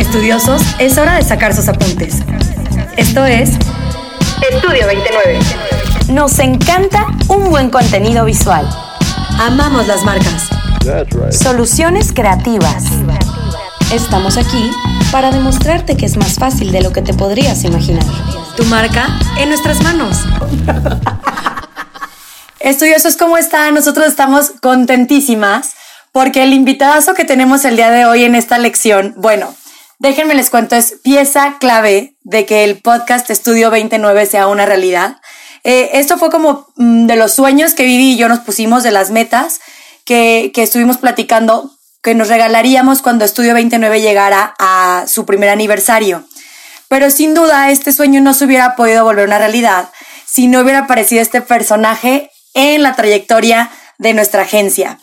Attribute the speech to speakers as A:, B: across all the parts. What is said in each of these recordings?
A: Estudiosos, es hora de sacar sus apuntes. Esto es
B: Estudio 29.
A: Nos encanta un buen contenido visual. Amamos las marcas. Soluciones creativas. Estamos aquí para demostrarte que es más fácil de lo que te podrías imaginar. Tu marca en nuestras manos. Estudiosos, ¿cómo están? Nosotros estamos contentísimas porque el invitadazo que tenemos el día de hoy en esta lección, bueno, déjenme les cuento, es pieza clave de que el podcast Estudio 29 sea una realidad. Eh, esto fue como mm, de los sueños que Vivi y yo nos pusimos, de las metas que, que estuvimos platicando, que nos regalaríamos cuando Estudio 29 llegara a su primer aniversario. Pero sin duda este sueño no se hubiera podido volver una realidad si no hubiera aparecido este personaje en la trayectoria de nuestra agencia.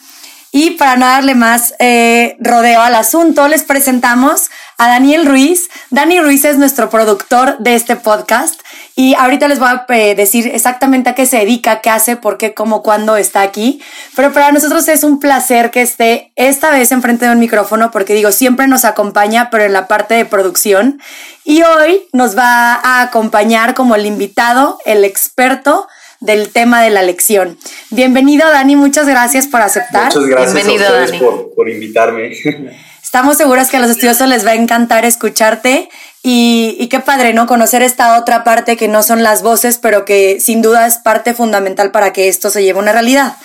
A: Y para no darle más eh, rodeo al asunto, les presentamos a Daniel Ruiz. Dani Ruiz es nuestro productor de este podcast y ahorita les voy a eh, decir exactamente a qué se dedica, qué hace, por qué, cómo, cuándo está aquí. Pero para nosotros es un placer que esté esta vez enfrente de un micrófono porque digo, siempre nos acompaña, pero en la parte de producción. Y hoy nos va a acompañar como el invitado, el experto del tema de la lección. Bienvenido, Dani, muchas gracias por aceptar.
C: Muchas gracias
A: Bienvenido,
C: a ustedes por, por, invitarme.
A: Estamos seguras que a los estudiosos les va a encantar escucharte y, y, qué padre, ¿no? Conocer esta otra parte que no son las voces, pero que sin duda es parte fundamental para que esto se lleve a una realidad.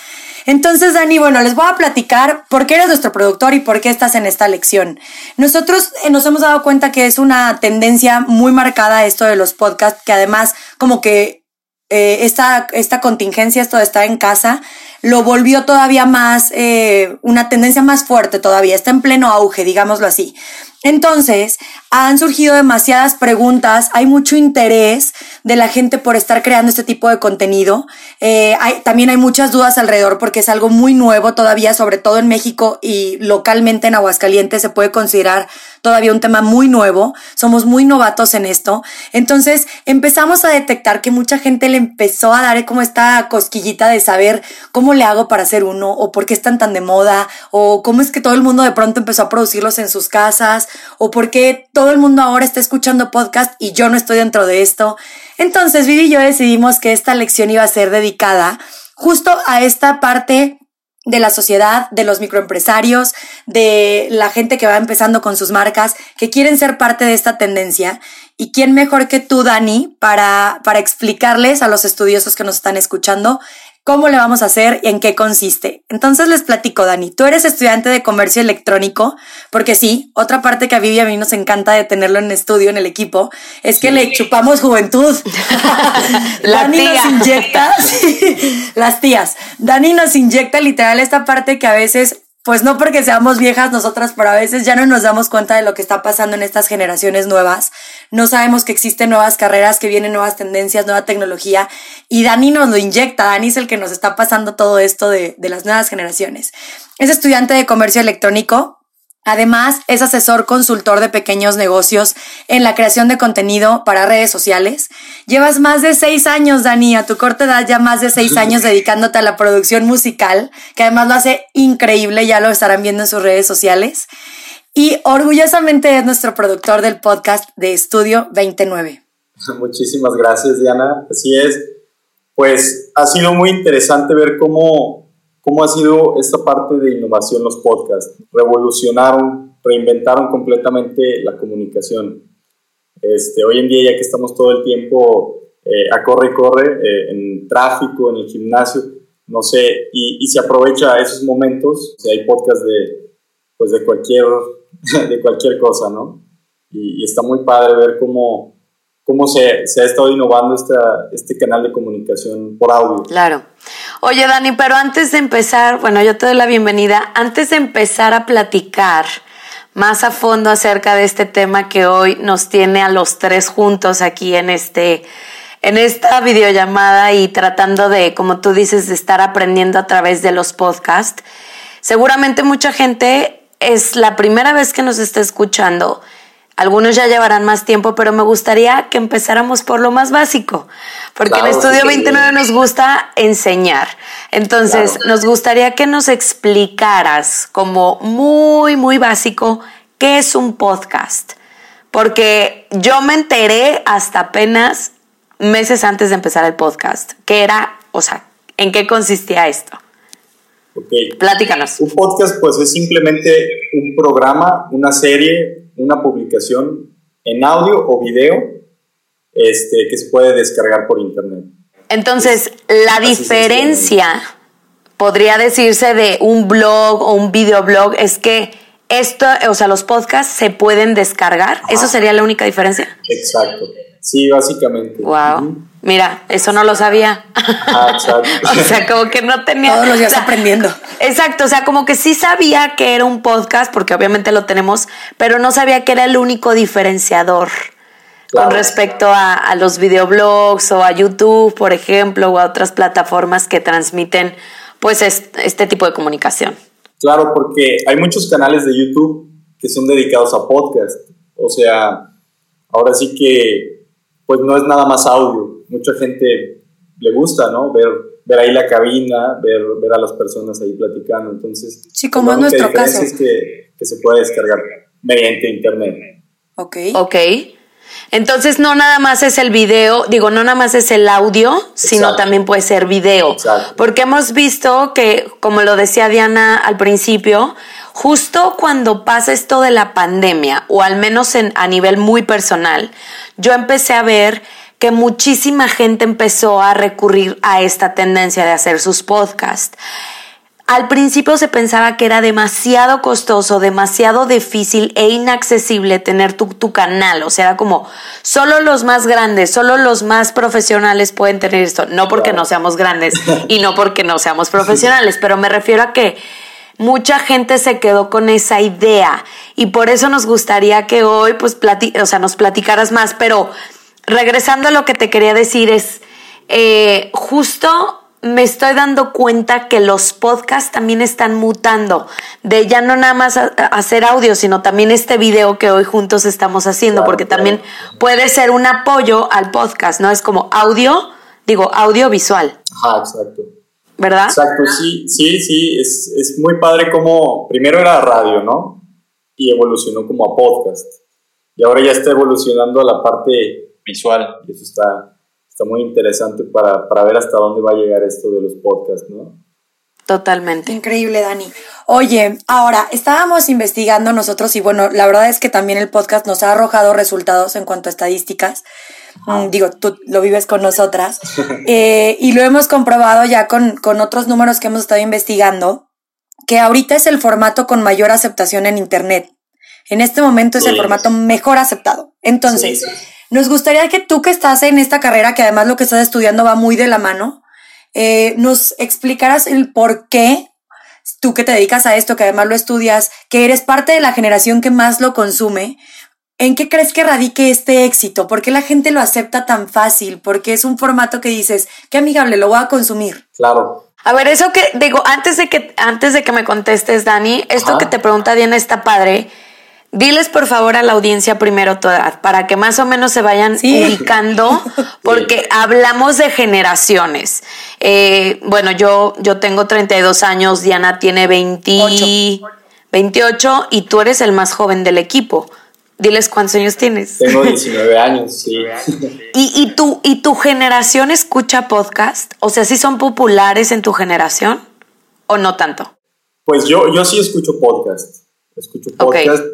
A: Entonces, Dani, bueno, les voy a platicar por qué eres nuestro productor y por qué estás en esta lección. Nosotros eh, nos hemos dado cuenta que es una tendencia muy marcada esto de los podcasts, que además como que eh, esta, esta contingencia, esto de estar en casa, lo volvió todavía más, eh, una tendencia más fuerte todavía, está en pleno auge, digámoslo así. Entonces, han surgido demasiadas preguntas, hay mucho interés de la gente por estar creando este tipo de contenido. Eh, hay, también hay muchas dudas alrededor porque es algo muy nuevo todavía, sobre todo en México y localmente en Aguascalientes se puede considerar todavía un tema muy nuevo. Somos muy novatos en esto. Entonces empezamos a detectar que mucha gente le empezó a dar como esta cosquillita de saber cómo le hago para hacer uno o por qué están tan de moda o cómo es que todo el mundo de pronto empezó a producirlos en sus casas o por qué todo el mundo ahora está escuchando podcast y yo no estoy dentro de esto. Entonces, Vivi y yo decidimos que esta lección iba a ser dedicada justo a esta parte de la sociedad, de los microempresarios, de la gente que va empezando con sus marcas, que quieren ser parte de esta tendencia. ¿Y quién mejor que tú, Dani, para, para explicarles a los estudiosos que nos están escuchando cómo le vamos a hacer y en qué consiste. Entonces les platico, Dani, tú eres estudiante de comercio electrónico, porque sí, otra parte que a Vivi a mí nos encanta de tenerlo en estudio, en el equipo, es que le chupamos juventud. Dani nos inyecta, las tías, Dani nos inyecta literal esta parte que a veces pues no porque seamos viejas nosotras, pero a veces ya no nos damos cuenta de lo que está pasando en estas generaciones nuevas. No sabemos que existen nuevas carreras, que vienen nuevas tendencias, nueva tecnología. Y Dani nos lo inyecta. Dani es el que nos está pasando todo esto de, de las nuevas generaciones. Es estudiante de comercio electrónico, Además, es asesor consultor de pequeños negocios en la creación de contenido para redes sociales. Llevas más de seis años, Dani, a tu corta edad ya más de seis años dedicándote a la producción musical, que además lo hace increíble, ya lo estarán viendo en sus redes sociales. Y orgullosamente es nuestro productor del podcast de Estudio 29.
C: Muchísimas gracias, Diana. Así es. Pues ha sido muy interesante ver cómo ¿Cómo ha sido esta parte de innovación los podcasts? Revolucionaron, reinventaron completamente la comunicación. Este, hoy en día, ya que estamos todo el tiempo eh, a corre y corre, eh, en tráfico, en el gimnasio, no sé, y, se aprovecha esos momentos, si hay podcasts de, pues de, cualquier, de cualquier cosa, ¿no? Y, y está muy padre ver cómo, cómo se, se, ha estado innovando esta, este canal de comunicación por audio.
B: Claro. Oye, Dani, pero antes de empezar, bueno, yo te doy la bienvenida, antes de empezar a platicar más a fondo acerca de este tema que hoy nos tiene a los tres juntos aquí en este en esta videollamada y tratando de, como tú dices, de estar aprendiendo a través de los podcasts. Seguramente mucha gente es la primera vez que nos está escuchando algunos ya llevarán más tiempo, pero me gustaría que empezáramos por lo más básico, porque en Estudio 29 nos gusta enseñar. Entonces, nos gustaría que nos explicaras como muy, muy básico qué es un podcast. porque yo me enteré hasta apenas meses antes de empezar el podcast, que era, o sea, ¿en qué consistía esto?
C: Ok.
B: Platícanos.
C: Un podcast pues es simplemente un programa, una serie, una publicación en audio o video este, que se puede descargar por internet.
B: Entonces, la diferencia, podría decirse, de un blog o un videoblog es que esto, o sea, los podcasts se pueden descargar. ¿Eso sería la única diferencia?
C: Exacto. Sí, básicamente.
B: Wow. Mira, eso no lo sabía.
C: Ah, exacto.
B: o sea, como que no tenía.
A: Todos los días
B: o sea,
A: aprendiendo.
B: Exacto, o sea, como que sí sabía que era un podcast, porque obviamente lo tenemos, pero no sabía que era el único diferenciador
C: Claro.
B: con respecto a, a los videoblogs o a YouTube, por ejemplo, o a otras plataformas que transmiten pues est- este tipo de comunicación.
C: Claro, porque hay muchos canales de YouTube que son dedicados a podcast. O sea, ahora sí que, pues no es nada más audio. Mucha gente le gusta, ¿no? Ver, ver ahí la cabina, ver, ver a las personas ahí platicando. Entonces,
A: Sí, como
C: la
A: es
C: única
A: nuestro caso.
C: es que, que se puede descargar mediante internet.
A: Ok.
B: Ok. Entonces no nada más es el video, digo, no nada más es el audio, sino también puede ser video.
C: Exacto.
B: Porque hemos visto que, como lo decía Diana al principio, justo cuando pasa esto de la pandemia, o al menos en, a nivel muy personal, yo empecé a ver que muchísima gente empezó a recurrir a esta tendencia de hacer sus podcasts. Al principio se pensaba que era demasiado costoso, demasiado difícil e inaccesible tener tu, tu canal. O sea, era como, solo los más grandes, solo los más profesionales pueden tener esto. No porque no seamos grandes y no porque no seamos profesionales, pero me refiero a que mucha gente se quedó con esa idea y por eso nos gustaría que hoy pues plati o sea, nos platicaras más, pero regresando a lo que te quería decir es eh, justo me estoy dando cuenta que los podcasts también están mutando de ya no nada más hacer audio, sino también este video que hoy juntos estamos haciendo,
C: Claro,
B: porque
C: claro.
B: también puede ser un apoyo al podcast, ¿no? Es como audio, digo, audiovisual,
C: Ajá, exacto.
B: ¿Verdad?
C: Exacto, sí, sí, sí, es, es muy padre como, primero era radio, ¿no? Y evolucionó como a podcast. Y ahora ya está evolucionando a la parte visual. Y eso está, está muy interesante para, para ver hasta dónde va a llegar esto de los podcasts, ¿no?
B: Totalmente.
A: Increíble, Dani. Oye, ahora estábamos investigando nosotros y bueno, la verdad es que también el podcast nos ha arrojado resultados en cuanto a estadísticas. Mm, digo, tú lo vives con nosotras. Eh, y lo hemos comprobado ya con, con otros números que hemos estado investigando, que ahorita es el formato con mayor aceptación en Internet. En este momento es el formato mejor aceptado. Entonces,
C: sí.
A: nos gustaría que tú que estás en esta carrera, que además lo que estás estudiando va muy de la mano, eh, nos explicaras el por qué tú que te dedicas a esto, que además lo estudias, que eres parte de la generación que más lo consume, ¿en qué crees que radique este éxito? ¿Por qué la gente lo acepta tan fácil? Porque es un formato que dices, qué amigable, lo voy a consumir.
C: Claro.
B: A ver, eso que digo, antes de que, antes de que me contestes, Dani, esto
C: Ajá.
B: que te pregunta Diana está padre. Diles por favor a la audiencia primero tu edad, para que más o menos se vayan
A: Sí.
B: ubicando, porque hablamos de generaciones. Eh, bueno, yo, yo tengo 32 años, Diana tiene 20,
A: Ocho.
B: 28 y tú eres el más joven del equipo. Diles cuántos años tienes.
C: Tengo 19 años, sí.
B: ¿Y, y, tu, ¿Y tu generación escucha podcast? O sea, ¿sí son populares en tu generación o no tanto?
C: Pues yo, yo sí escucho podcast. Escucho podcast.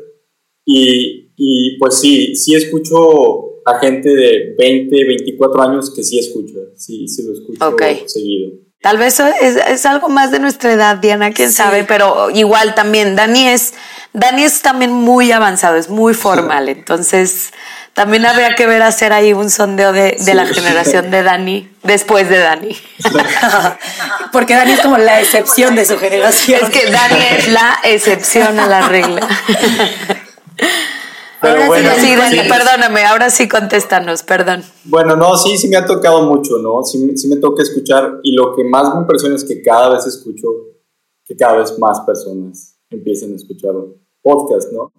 C: Y, y pues sí, sí escucho a gente de 20, 24 años que sí escucho. Sí, sí lo escucho
B: Ok.
C: seguido.
B: Tal vez es, es algo más de nuestra edad, Diana, quién
A: Sí.
B: sabe, pero igual también, Dani es, Dani es también muy avanzado, es muy formal, entonces también habría que ver hacer ahí un sondeo de, de
C: Sí.
B: la generación de Dani, después de Dani.
A: Porque Dani es como la excepción de su generación.
B: Es que Dani es la excepción a la regla.
C: Pero
A: Ahora
C: bueno,
B: sí,
C: sí.
B: perdóname, ahora sí contéstanos, perdón.
C: Bueno, no, sí, sí me ha tocado mucho, ¿no? Sí, sí me toca escuchar y lo que más me impresiona es que cada vez escucho que cada vez más personas empiecen a escuchar podcast, ¿no?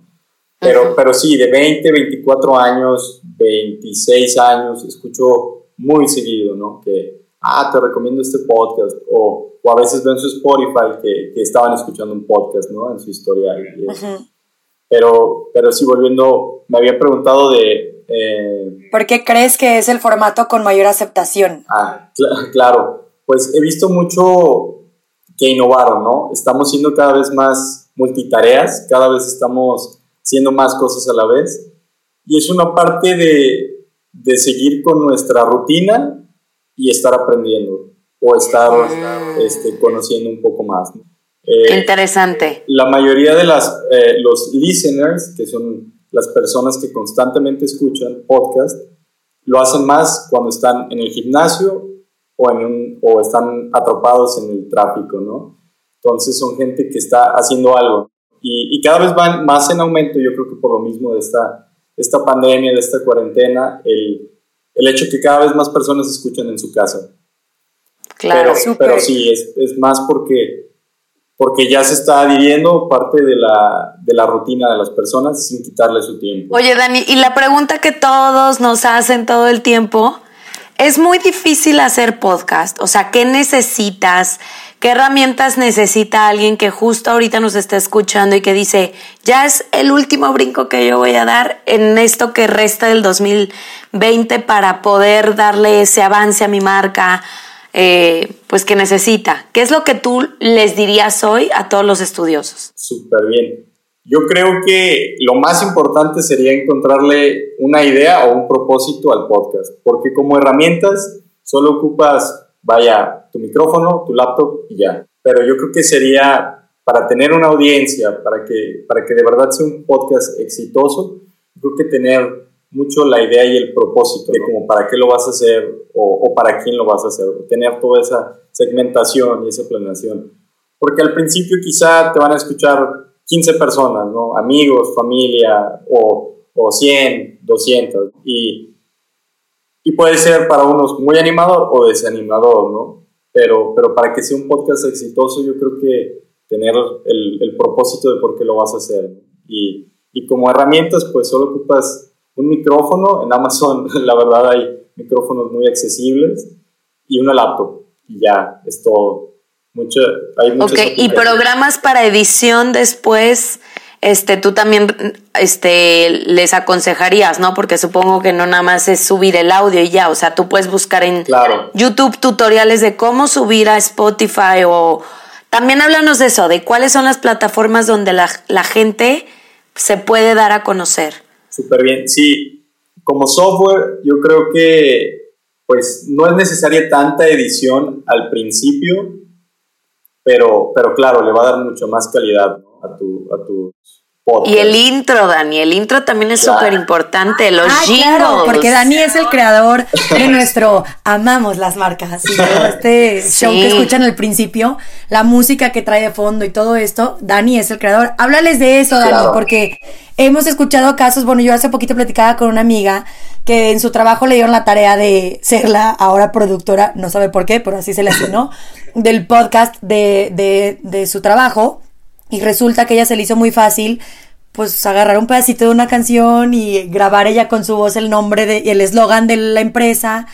C: Pero, pero sí, de 20, 24 años, 26 años, escucho muy seguido, ¿no? Que, ah, te recomiendo este podcast, o, o a veces veo en su Spotify que, que estaban escuchando un podcast, ¿no? En su historial. Y Pero, pero sí, volviendo, me había preguntado de... Eh,
A: ¿Por qué crees que es el formato con mayor aceptación?
C: Ah, claro. Pues he visto mucho que innovaron, ¿no? Estamos siendo cada vez más multitareas, cada vez estamos haciendo más cosas a la vez. Y es una parte de, de seguir con nuestra rutina y estar aprendiendo o estar mm. este, conociendo un poco más.
B: Eh, Interesante.
C: La mayoría de las, eh, los listeners, que son las personas que constantemente escuchan podcast, lo hacen más cuando están en el gimnasio o, en un, o están atrapados en el tráfico, ¿no? Entonces son gente que está haciendo algo. Y, y, cada vez van más en aumento, yo creo que por lo mismo de esta, esta pandemia, de esta cuarentena, el, el hecho que cada vez más personas escuchan en su casa. Claro, pero, pero sí, es, es, más porque, porque ya se está adhiriendo parte de la, de la rutina de las personas sin quitarle su tiempo.
B: Oye, Dani, y la pregunta que todos nos hacen todo el tiempo, es muy difícil hacer podcast, o sea, ¿qué necesitas? ¿Qué herramientas necesita alguien que justo ahorita nos está escuchando y que dice, ya es el último brinco que yo voy a dar en esto que resta del 2020 para poder darle ese avance a mi marca, eh, pues que necesita? ¿Qué es lo que tú les dirías hoy a todos los estudiosos?
C: Súper bien. Yo creo que lo más importante sería encontrarle una idea o un propósito al podcast, porque como herramientas solo ocupas vaya tu micrófono, tu laptop y ya. Pero yo creo que sería para tener una audiencia, para que, para que de verdad sea un podcast exitoso, creo que tener mucho la idea y el propósito de como para qué lo vas a hacer o, o, para quién lo vas a hacer, tener toda esa segmentación y esa planeación. Porque al principio quizá te van a escuchar 15 personas, ¿no? Amigos, familia o, o 100, 200. Y, y puede ser para unos muy animador o desanimador, ¿no? Pero, pero para que sea un podcast exitoso, yo creo que tener el, el propósito de por qué lo vas a hacer. Y, y, como herramientas, pues solo ocupas un micrófono. En Amazon, la verdad, hay micrófonos muy accesibles y una laptop. Y ya, es todo. Mucho, hay
B: ok, y programas para edición después este, tú también este, les aconsejarías, ¿no? Porque supongo que no nada más es subir el audio y ya, o sea, tú puedes buscar en YouTube tutoriales de cómo subir a Spotify o también háblanos de eso, de cuáles son las plataformas donde la, la gente se puede dar a conocer.
C: Súper bien, sí, como software yo creo que pues no es necesaria tanta edición al principio, pero, pero claro, le va a dar mucho más calidad a, tu, a
B: y el intro, Dani, el intro también es súper importante, los ah, Claro,
A: porque Dani es el creador de nuestro Amamos las marcas, y este show que escuchan al principio, la música que trae de fondo y todo esto, Dani es el creador. Háblales de eso, Dani, porque hemos escuchado casos, bueno, yo hace poquito platicaba con una amiga que en su trabajo le dieron la tarea de ser la ahora productora, no sabe por qué, pero así se le asignó, del podcast de, de, de su trabajo y resulta que ella se le hizo muy fácil pues agarrar un pedacito de una canción y grabar ella con su voz el nombre de, y el eslogan de la empresa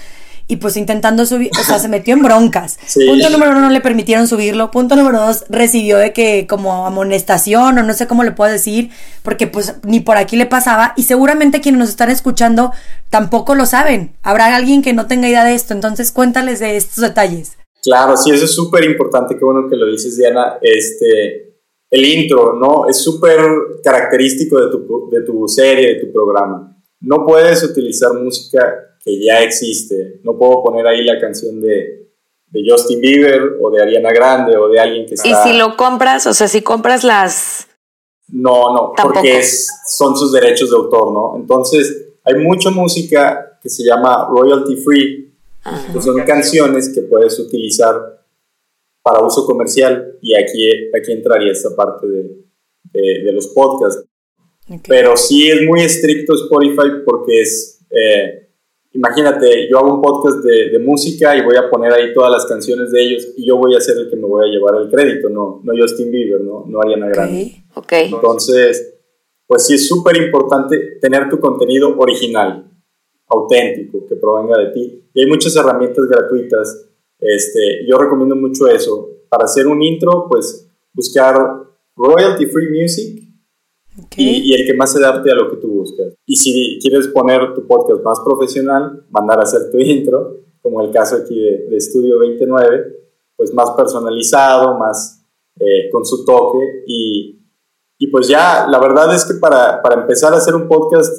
A: y pues intentando subir, o sea, se metió en broncas. Punto número uno, no le permitieron subirlo. Punto número dos, recibió de que como amonestación o no sé cómo le puedo decir, porque pues ni por aquí le pasaba y seguramente quienes nos están escuchando tampoco lo saben. Habrá alguien que no tenga idea de esto, entonces cuéntales de estos detalles.
C: Claro, sí, eso es súper importante, qué bueno que lo dices, Diana. Este, el intro, ¿no? Es súper característico de tu, de tu serie, de tu programa. No puedes utilizar música que ya existe. No puedo poner ahí la canción de, de Justin Bieber o de Ariana Grande o de alguien que está...
B: ¿Y si lo compras? O sea, si compras las...
C: No, no, porque son sus derechos de autor, ¿no? Entonces, hay mucha música que se llama royalty free, que son canciones que puedes utilizar para uso comercial y aquí, aquí entraría esta parte de, de, los podcasts. Pero sí es muy estricto Spotify porque es, eh, imagínate, yo hago un podcast de, de, música y voy a poner ahí todas las canciones de ellos y yo voy a ser el que me voy a llevar el crédito, no, no Justin Bieber, no, no Ariana Grande.
B: Okay.
C: Entonces, pues sí es súper importante tener tu contenido original, auténtico, que provenga de ti. Y hay muchas herramientas gratuitas este, yo recomiendo mucho eso. Para hacer un intro, pues buscar royalty free music y, el que más se adapte a lo que tú buscas. Y si quieres poner tu podcast más profesional, mandar a hacer tu intro, como el caso aquí de, de Estudio 29, pues más personalizado, más eh, con su toque y, y, pues ya, la verdad es que para, para, empezar a hacer un podcast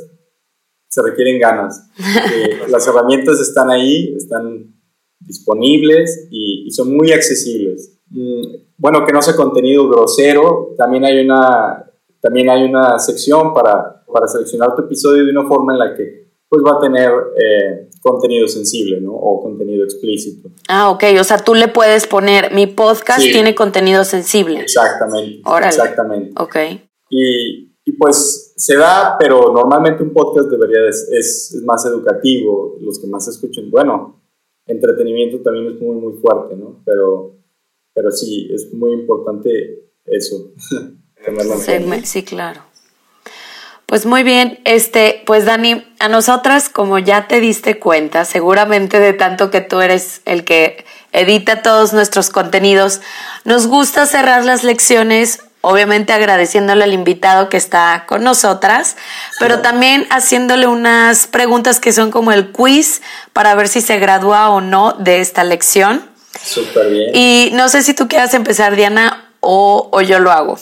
C: se requieren ganas. las herramientas están ahí, están disponibles y, y son muy accesibles. Mm, bueno, que no sea contenido grosero, también hay una, también hay una sección para, para seleccionar tu episodio de una forma en la que pues va a tener eh, contenido sensible, ¿no? O contenido explícito.
B: Ah, ok. O sea, tú le puedes poner, mi podcast tiene contenido sensible.
C: Exactamente. Exactamente.
B: Ok.
C: Y, y, pues se da, pero normalmente un podcast debería es, es, más educativo. Los que más escuchen, bueno, entretenimiento también es muy, muy fuerte, ¿no? Pero, pero sí, es muy importante eso.
B: sí, sí, claro. Pues muy bien, este, pues Dani, a nosotras, como ya te diste cuenta, seguramente de tanto que tú eres el que edita todos nuestros contenidos, nos gusta cerrar las lecciones, obviamente agradeciéndole al invitado que está con nosotras, pero también haciéndole unas preguntas que son como el quiz para ver si se gradúa o no de esta lección.
C: Súper bien.
B: Y no sé si tú quieras empezar, Diana, o, o yo lo hago.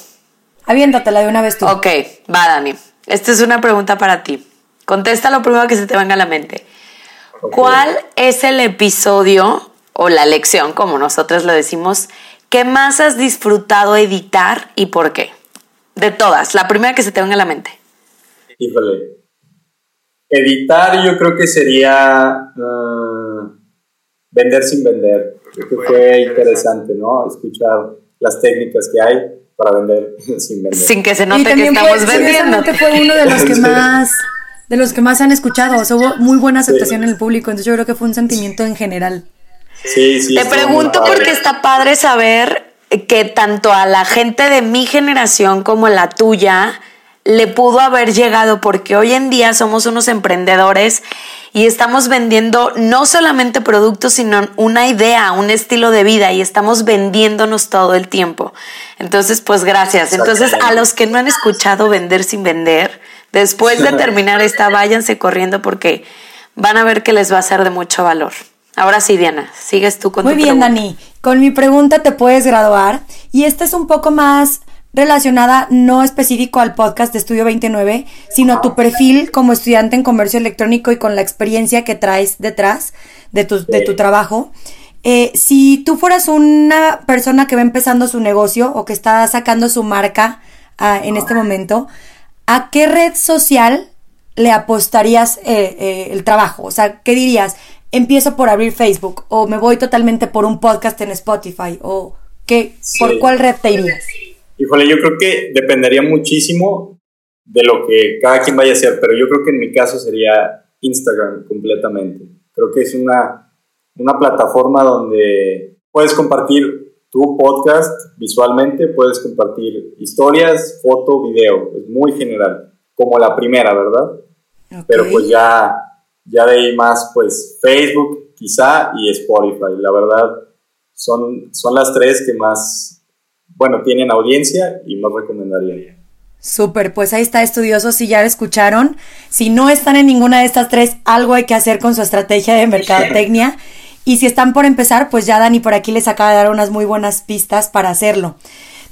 A: Aviéntatela de una vez tú.
B: Ok, va, Dani. Esta es una pregunta para ti. Contesta lo primero que se te venga a la mente. ¿Cuál es el episodio o la lección, como nosotros lo decimos, que más has disfrutado editar y por qué? De todas, la primera que se te venga a la mente.
C: Híjole. Editar yo creo que sería ah, vender sin vender. Creo que fue interesante, ¿no? Escuchar las técnicas que hay para vender sin vender.
B: Sin que se note que estamos vendiendo.
A: fue uno de los que más de los que más se han escuchado, o sea, hubo muy buena aceptación en el público, entonces yo creo que fue un sentimiento en general.
C: Sí, sí.
B: Te pregunto porque está padre saber que tanto a la gente de mi generación como la tuya le pudo haber llegado porque hoy en día somos unos emprendedores y estamos vendiendo no solamente productos, sino una idea, un estilo de vida y estamos vendiéndonos todo el tiempo. Entonces, pues gracias. Entonces, a los que no han escuchado Vender sin Vender, después de terminar esta, váyanse corriendo porque van a ver que les va a ser de mucho valor. Ahora sí, Diana, sigues tú con
A: Muy bien, Dani. Con mi pregunta te puedes graduar y esta es un poco más relacionada no específico al podcast de Estudio 29, sino a tu perfil como estudiante en comercio electrónico y con la experiencia que traes detrás de tu, de tu trabajo. Eh, si tú fueras una persona que va empezando su negocio o que está sacando su marca ah, en este momento, ¿a qué red social le apostarías eh, eh, el trabajo? O sea, ¿qué dirías? Empiezo por abrir Facebook o me voy totalmente por un podcast en Spotify o qué, ¿por cuál red te irías?
C: Híjole, yo creo que dependería muchísimo de lo que cada quien vaya a hacer, pero yo creo que en mi caso sería Instagram completamente. Creo que es una, una plataforma donde puedes compartir tu podcast visualmente, puedes compartir historias, foto, video, es muy general, como la primera, ¿verdad? Pero pues ya, ya de ahí más, pues Facebook quizá y Spotify, la verdad, son, son las tres que más bueno, tienen audiencia y más recomendaría.
A: Súper, pues ahí está estudiosos, si ya lo escucharon. Si no están en ninguna de estas tres, algo hay que hacer con su estrategia de mercadotecnia. y si están por empezar, pues ya Dani por aquí les acaba de dar unas muy buenas pistas para hacerlo.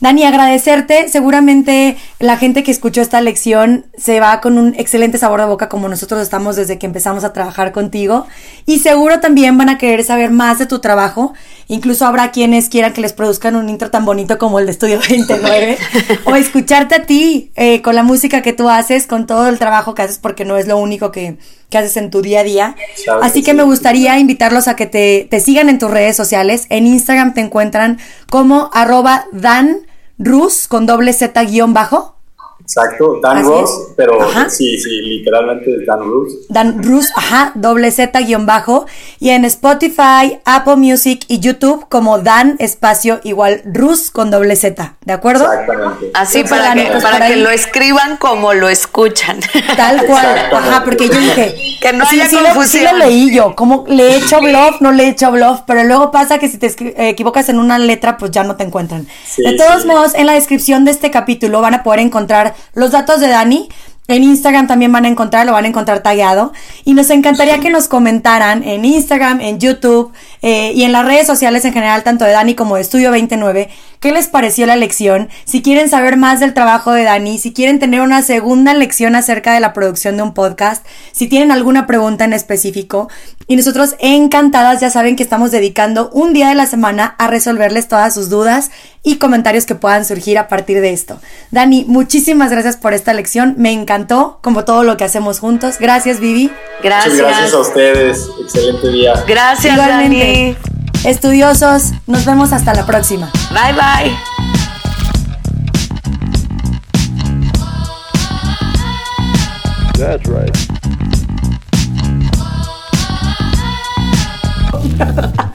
A: Dani, agradecerte. Seguramente la gente que escuchó esta lección se va con un excelente sabor de boca como nosotros estamos desde que empezamos a trabajar contigo. Y seguro también van a querer saber más de tu trabajo. Incluso habrá quienes quieran que les produzcan un intro tan bonito como el de Estudio 29. o escucharte a ti eh, con la música que tú haces, con todo el trabajo que haces, porque no es lo único que, haces en tu día a día. Así que, me gustaría invitarlos a que te, te sigan en tus redes sociales. En Instagram te encuentran como arroba dan Rus con doble Z guion bajo.
C: Exacto, Dan Ross, pero sí, sí, literalmente es Dan Rus.
A: Dan Rus, ajá, doble Z guion bajo. Y en Spotify, Apple Music y YouTube como Dan espacio igual Rus con doble Z, ¿de acuerdo?
C: Exactamente.
B: Así para, que, para que lo escriban como lo escuchan.
A: Tal cual, ajá, porque yo dije,
B: Que no
A: Sí,
B: haya
A: sí lo-
B: confusión.
A: sí lo leí yo, como le he hecho bluff, no le he hecho bluff, pero luego pasa que si te eh, equivocas en una letra, pues ya no te encuentran.
C: Sí,
A: de todos
C: sí.
A: modos, en la descripción de este capítulo van a poder encontrar los datos de Dani. En Instagram también van a encontrar, lo van a encontrar tallado. Y nos encantaría que nos comentaran en Instagram, en YouTube eh, y en las redes sociales en general, tanto de Dani como de Estudio 29, qué les pareció la lección. Si quieren saber más del trabajo de Dani, si quieren tener una segunda lección acerca de la producción de un podcast, si tienen alguna pregunta en específico. Y nosotros encantadas ya saben que estamos dedicando un día de la semana a resolverles todas sus dudas y comentarios que puedan surgir a partir de esto. Dani, muchísimas gracias por esta lección. Me encantó, como todo lo que hacemos juntos. Gracias, Vivi.
B: Gracias.
C: Muchas gracias a ustedes. Excelente día.
B: Gracias,
A: Igualmente. Estudiosos, nos vemos hasta la próxima.
B: Dani. Bye, bye.
D: That's right.